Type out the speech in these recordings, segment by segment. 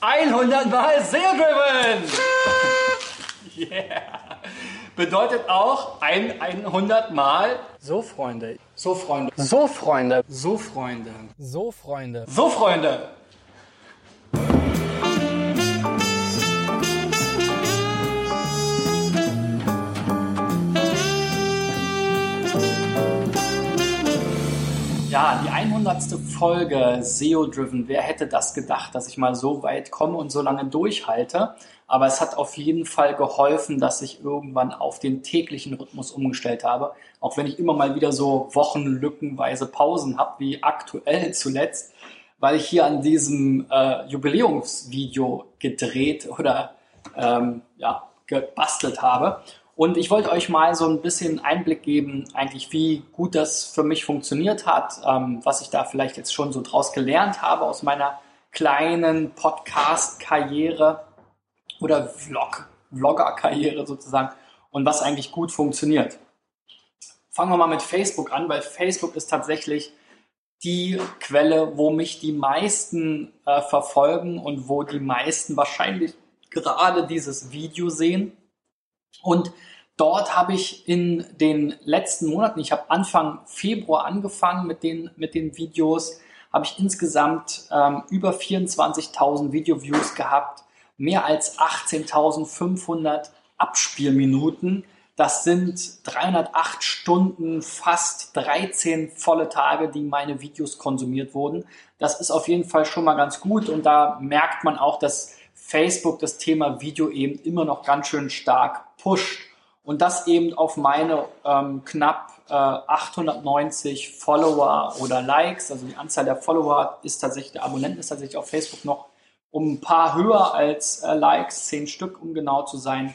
100 Mal SEO-driven! Yeah! Bedeutet auch ein 100 Mal So, Freunde. So, Freunde. So, Freunde. So, Freunde. So, Freunde. So, Freunde. Ja, die 100. Folge SEO Driven. Wer hätte das gedacht, dass ich mal so weit komme und so lange durchhalte? Aber es hat auf jeden Fall geholfen, dass ich irgendwann auf den täglichen Rhythmus umgestellt habe. Auch wenn ich immer mal wieder so wochenlückenweise Pausen habe, wie aktuell zuletzt, weil ich hier an diesem äh, Jubiläumsvideo gedreht oder ähm, ja, gebastelt habe. Und ich wollte euch mal so ein bisschen Einblick geben, eigentlich wie gut das für mich funktioniert hat, ähm, was ich da vielleicht jetzt schon so draus gelernt habe aus meiner kleinen Podcast-Karriere oder Vlog, Vlogger-Karriere sozusagen und was eigentlich gut funktioniert. Fangen wir mal mit Facebook an, weil Facebook ist tatsächlich die Quelle, wo mich die meisten äh, verfolgen und wo die meisten wahrscheinlich gerade dieses Video sehen. Und dort habe ich in den letzten Monaten, ich habe Anfang Februar angefangen mit den, mit den Videos, habe ich insgesamt ähm, über 24.000 Video-Views gehabt, mehr als 18.500 Abspielminuten. Das sind 308 Stunden, fast 13 volle Tage, die meine Videos konsumiert wurden. Das ist auf jeden Fall schon mal ganz gut und da merkt man auch, dass Facebook das Thema Video eben immer noch ganz schön stark pusht und das eben auf meine ähm, knapp äh, 890 Follower oder Likes. Also die Anzahl der Follower ist tatsächlich, der Abonnenten ist tatsächlich auf Facebook noch um ein paar höher als äh, Likes, zehn Stück, um genau zu sein.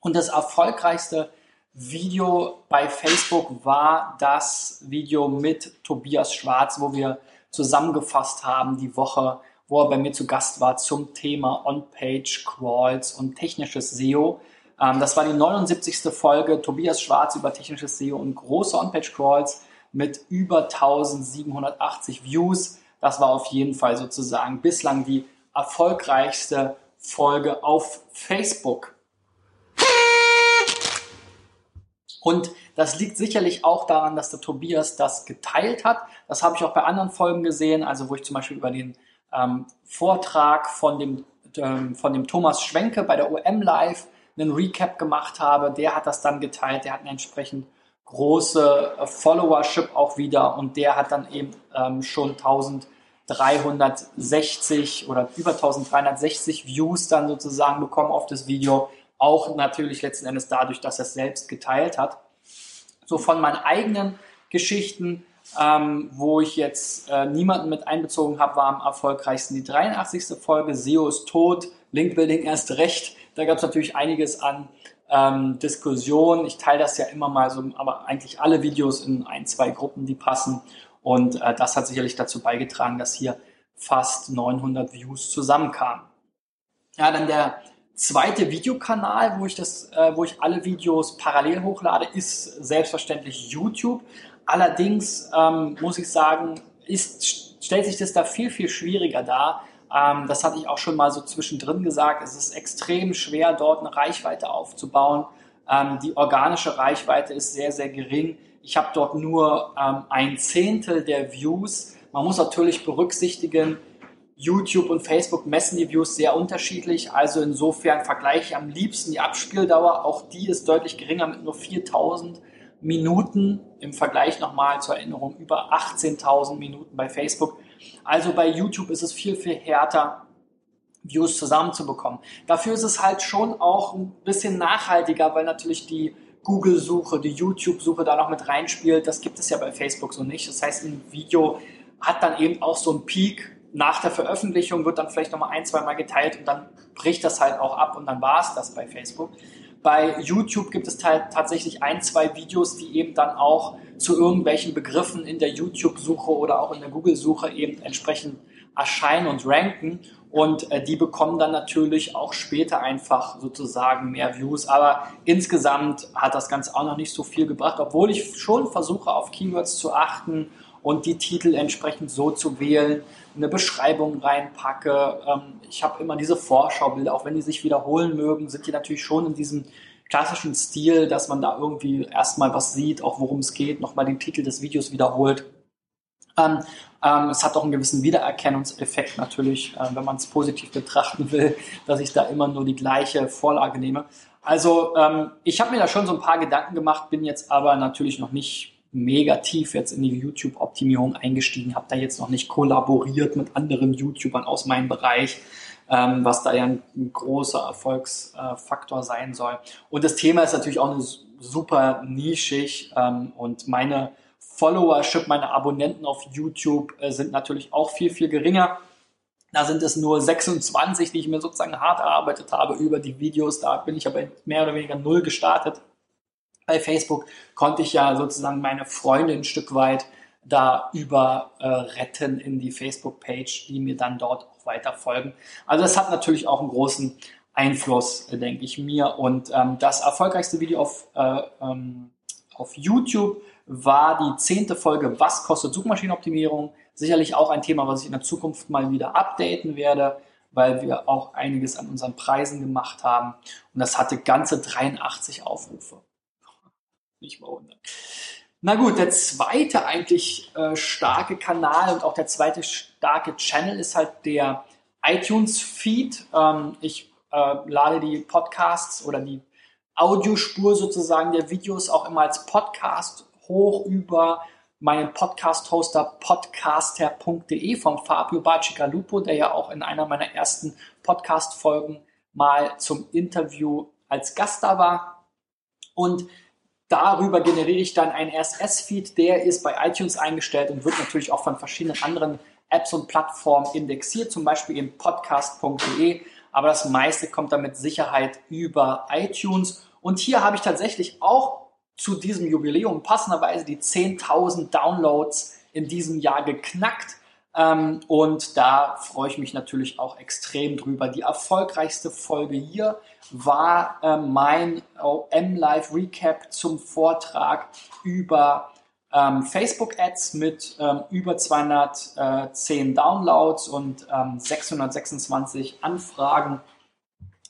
Und das erfolgreichste Video bei Facebook war das Video mit Tobias Schwarz, wo wir zusammengefasst haben die Woche, wo er bei mir zu Gast war zum Thema On-Page Crawls und technisches SEO. Ähm, das war die 79. Folge Tobias Schwarz über technisches SEO und große On-Page Crawls mit über 1780 Views. Das war auf jeden Fall sozusagen bislang die erfolgreichste Folge auf Facebook. Und das liegt sicherlich auch daran, dass der Tobias das geteilt hat. Das habe ich auch bei anderen Folgen gesehen, also wo ich zum Beispiel über den ähm, Vortrag von dem, ähm, von dem Thomas Schwenke bei der OM Live einen Recap gemacht habe. Der hat das dann geteilt, der hat eine entsprechend große äh, Followership auch wieder und der hat dann eben ähm, schon 1360 oder über 1360 Views dann sozusagen bekommen auf das Video. Auch natürlich letzten Endes dadurch, dass er es selbst geteilt hat. So von meinen eigenen Geschichten, ähm, wo ich jetzt äh, niemanden mit einbezogen habe, war am erfolgreichsten die 83. Folge. SEO ist tot, Linkbuilding erst recht. Da gab es natürlich einiges an ähm, Diskussion. Ich teile das ja immer mal so, aber eigentlich alle Videos in ein, zwei Gruppen, die passen. Und äh, das hat sicherlich dazu beigetragen, dass hier fast 900 Views zusammenkamen. Ja, dann der zweite Videokanal, wo ich das, äh, wo ich alle Videos parallel hochlade, ist selbstverständlich YouTube. Allerdings ähm, muss ich sagen, ist, stellt sich das da viel, viel schwieriger dar. Ähm, das hatte ich auch schon mal so zwischendrin gesagt. Es ist extrem schwer, dort eine Reichweite aufzubauen. Ähm, die organische Reichweite ist sehr, sehr gering. Ich habe dort nur ähm, ein Zehntel der Views. Man muss natürlich berücksichtigen, YouTube und Facebook messen die Views sehr unterschiedlich. Also insofern vergleiche ich am liebsten die Abspieldauer. Auch die ist deutlich geringer mit nur 4000 Minuten. Im Vergleich nochmal zur Erinnerung über 18.000 Minuten bei Facebook. Also bei YouTube ist es viel, viel härter, Views zusammenzubekommen. Dafür ist es halt schon auch ein bisschen nachhaltiger, weil natürlich die Google-Suche, die YouTube-Suche da noch mit reinspielt. Das gibt es ja bei Facebook so nicht. Das heißt, ein Video hat dann eben auch so einen Peak nach der Veröffentlichung wird dann vielleicht nochmal ein, zwei Mal geteilt und dann bricht das halt auch ab und dann war es das bei Facebook. Bei YouTube gibt es tatsächlich ein, zwei Videos, die eben dann auch zu irgendwelchen Begriffen in der YouTube-Suche oder auch in der Google-Suche eben entsprechend erscheinen und ranken. Und äh, die bekommen dann natürlich auch später einfach sozusagen mehr Views. Aber insgesamt hat das Ganze auch noch nicht so viel gebracht, obwohl ich schon versuche, auf Keywords zu achten und die Titel entsprechend so zu wählen, eine Beschreibung reinpacke. Ähm, ich habe immer diese Vorschaubilder, auch wenn die sich wiederholen mögen, sind die natürlich schon in diesem klassischen Stil, dass man da irgendwie erstmal was sieht, auch worum es geht, nochmal den Titel des Videos wiederholt. Ähm, ähm, es hat auch einen gewissen Wiedererkennungseffekt natürlich, äh, wenn man es positiv betrachten will, dass ich da immer nur die gleiche Vorlage nehme. Also ähm, ich habe mir da schon so ein paar Gedanken gemacht, bin jetzt aber natürlich noch nicht mega tief jetzt in die YouTube-Optimierung eingestiegen, habe da jetzt noch nicht kollaboriert mit anderen YouTubern aus meinem Bereich ähm, was da ja ein, ein großer Erfolgsfaktor sein soll. Und das Thema ist natürlich auch eine super nischig ähm, und meine Followership, meine Abonnenten auf YouTube äh, sind natürlich auch viel, viel geringer. Da sind es nur 26, die ich mir sozusagen hart erarbeitet habe über die Videos. Da bin ich aber mehr oder weniger null gestartet. Bei Facebook konnte ich ja sozusagen meine Freunde ein Stück weit da über äh, retten in die Facebook-Page, die mir dann dort weiter folgen. Also das hat natürlich auch einen großen Einfluss, denke ich mir. Und ähm, das erfolgreichste Video auf, äh, ähm, auf YouTube war die zehnte Folge Was kostet Suchmaschinenoptimierung? Sicherlich auch ein Thema, was ich in der Zukunft mal wieder updaten werde, weil wir auch einiges an unseren Preisen gemacht haben. Und das hatte ganze 83 Aufrufe. Nicht mal 100. Na gut, der zweite eigentlich äh, starke Kanal und auch der zweite starke Channel ist halt der iTunes-Feed. Ähm, ich äh, lade die Podcasts oder die Audiospur sozusagen der Videos auch immer als Podcast hoch über meinen Podcast-Hoster podcaster.de vom Fabio Bacigalupo, der ja auch in einer meiner ersten Podcast-Folgen mal zum Interview als Gast da war. Und Darüber generiere ich dann einen RSS-Feed, der ist bei iTunes eingestellt und wird natürlich auch von verschiedenen anderen Apps und Plattformen indexiert, zum Beispiel in podcast.de. Aber das meiste kommt dann mit Sicherheit über iTunes. Und hier habe ich tatsächlich auch zu diesem Jubiläum passenderweise die 10.000 Downloads in diesem Jahr geknackt. Ähm, und da freue ich mich natürlich auch extrem drüber. Die erfolgreichste Folge hier war äh, mein M-Live Recap zum Vortrag über ähm, Facebook Ads mit ähm, über 210 Downloads und 626 Anfragen.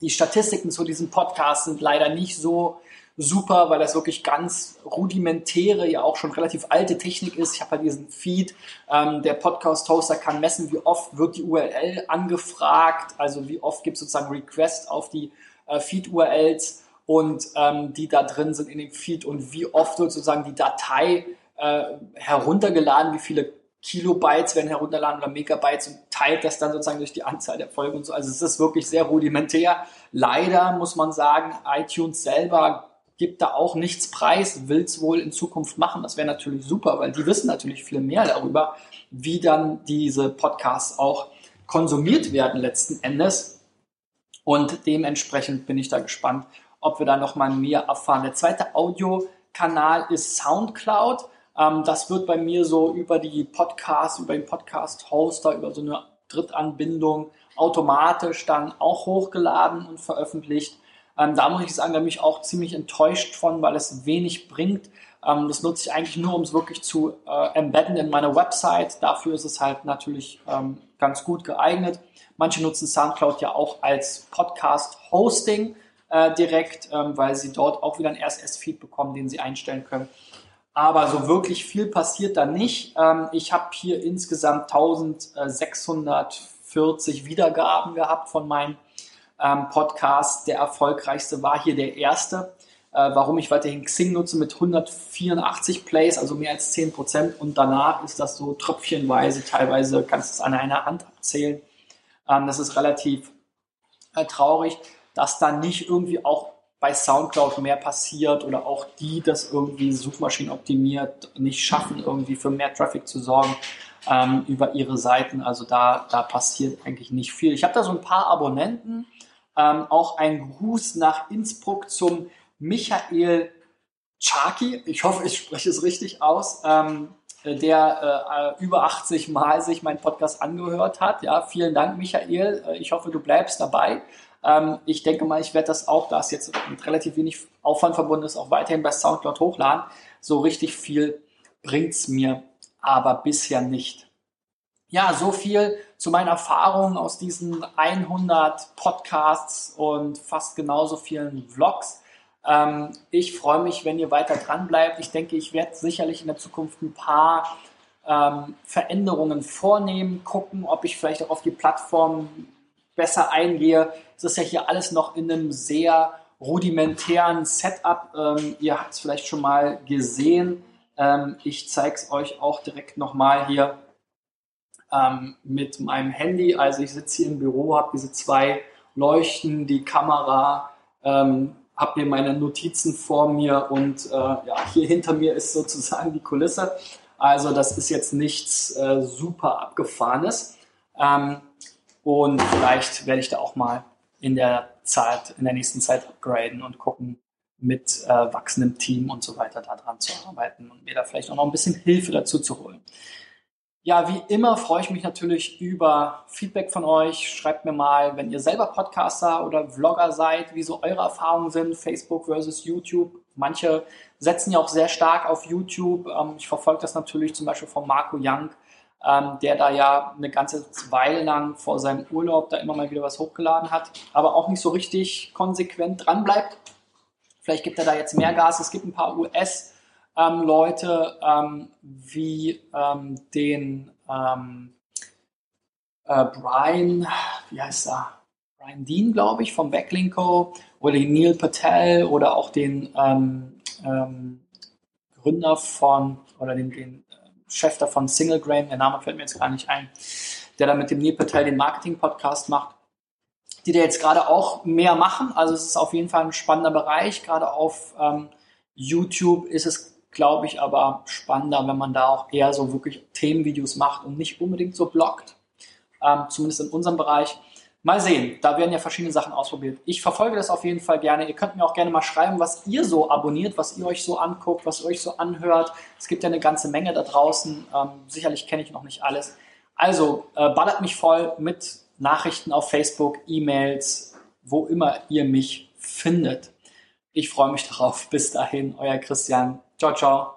Die Statistiken zu diesem Podcast sind leider nicht so super, weil das wirklich ganz rudimentäre, ja auch schon relativ alte Technik ist. Ich habe halt diesen Feed. Ähm, der Podcast-Hoster kann messen, wie oft wird die URL angefragt, also wie oft gibt es sozusagen Requests auf die äh, Feed-URLs und ähm, die da drin sind in dem Feed und wie oft wird sozusagen die Datei äh, heruntergeladen, wie viele Kilobytes werden herunterladen oder Megabytes und teilt das dann sozusagen durch die Anzahl der Folgen und so. Also es ist wirklich sehr rudimentär. Leider muss man sagen, iTunes selber gibt da auch nichts preis, will es wohl in Zukunft machen. Das wäre natürlich super, weil die wissen natürlich viel mehr darüber, wie dann diese Podcasts auch konsumiert werden letzten Endes. Und dementsprechend bin ich da gespannt, ob wir da nochmal mehr erfahren. Der zweite Audiokanal ist Soundcloud. Ähm, das wird bei mir so über die Podcasts, über den Podcast-Hoster, über so eine Drittanbindung automatisch dann auch hochgeladen und veröffentlicht. Ähm, da muss ich sagen, da bin ich auch ziemlich enttäuscht von, weil es wenig bringt. Ähm, das nutze ich eigentlich nur, um es wirklich zu äh, embedden in meiner Website. Dafür ist es halt natürlich ähm, ganz gut geeignet. Manche nutzen SoundCloud ja auch als Podcast-Hosting äh, direkt, ähm, weil sie dort auch wieder einen RSS-Feed bekommen, den sie einstellen können. Aber so wirklich viel passiert da nicht. Ähm, ich habe hier insgesamt 1640 Wiedergaben gehabt von meinen ähm, Podcast. Der erfolgreichste war hier der erste. Äh, warum ich weiterhin Xing nutze mit 184 Plays, also mehr als 10 Prozent. Und danach ist das so tröpfchenweise. Teilweise kannst du es an einer Hand abzählen. Ähm, das ist relativ äh, traurig, dass da nicht irgendwie auch bei SoundCloud mehr passiert oder auch die das irgendwie Suchmaschinen optimiert nicht schaffen, irgendwie für mehr Traffic zu sorgen ähm, über ihre Seiten. Also da, da passiert eigentlich nicht viel. Ich habe da so ein paar Abonnenten, ähm, auch ein Gruß nach Innsbruck zum Michael Chaki. Ich hoffe, ich spreche es richtig aus. Ähm, der äh, über 80 Mal sich meinen Podcast angehört hat. Ja, vielen Dank, Michael. Äh, ich hoffe, du bleibst dabei. Ähm, ich denke mal, ich werde das auch, da es jetzt mit relativ wenig Aufwand verbunden ist, auch weiterhin bei Soundcloud hochladen. So richtig viel bringt's mir aber bisher nicht. Ja, so viel zu meinen Erfahrungen aus diesen 100 Podcasts und fast genauso vielen Vlogs. Ähm, ich freue mich, wenn ihr weiter dran bleibt. Ich denke, ich werde sicherlich in der Zukunft ein paar ähm, Veränderungen vornehmen, gucken, ob ich vielleicht auch auf die Plattform besser eingehe. Es ist ja hier alles noch in einem sehr rudimentären Setup. Ähm, ihr habt es vielleicht schon mal gesehen. Ähm, ich zeige es euch auch direkt nochmal hier ähm, mit meinem Handy. Also ich sitze hier im Büro, habe diese zwei Leuchten, die Kamera, ähm, habe hier meine Notizen vor mir und äh, ja, hier hinter mir ist sozusagen die Kulisse. Also das ist jetzt nichts äh, super abgefahrenes. Ähm, und vielleicht werde ich da auch mal in der Zeit, in der nächsten Zeit upgraden und gucken, mit äh, wachsendem Team und so weiter daran zu arbeiten und mir da vielleicht auch noch ein bisschen Hilfe dazu zu holen. Ja, wie immer freue ich mich natürlich über Feedback von euch. Schreibt mir mal, wenn ihr selber Podcaster oder Vlogger seid, wie so eure Erfahrungen sind, Facebook versus YouTube. Manche setzen ja auch sehr stark auf YouTube. Ähm, ich verfolge das natürlich zum Beispiel von Marco Young, ähm, der da ja eine ganze Weile lang vor seinem Urlaub da immer mal wieder was hochgeladen hat, aber auch nicht so richtig konsequent dran bleibt. Vielleicht gibt er da jetzt mehr Gas. Es gibt ein paar US- ähm, ähm, wie ähm, den ähm, äh, Brian, wie heißt er? Brian Dean, glaube ich, vom Backlinko oder den Neil Patel oder auch den ähm, Gründer von oder den, den äh, Chef davon Single Grain, der Name fällt mir jetzt gar nicht ein, der da mit dem Neil Patel den Marketing-Podcast macht, die da jetzt gerade auch mehr machen. Also es ist auf jeden Fall ein spannender Bereich. Gerade auf ähm, YouTube ist es, glaube ich, aber spannender, wenn man da auch eher so wirklich Themenvideos macht und nicht unbedingt so bloggt. Ähm, zumindest in unserem Bereich. Mal sehen, da werden ja verschiedene Sachen ausprobiert. Ich verfolge das auf jeden Fall gerne. Ihr könnt mir auch gerne mal schreiben, was ihr so abonniert, was ihr euch so anguckt, was ihr euch so anhört. Es gibt ja eine ganze Menge da draußen. Ähm, sicherlich kenne ich noch nicht alles. Also äh, ballert mich voll mit Nachrichten auf Facebook, E-Mails, wo immer ihr mich findet. Ich freue mich darauf. Bis dahin, euer Christian. Ciao, ciao.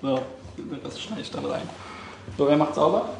So, das schneide ich dann rein. So, wer macht sauber?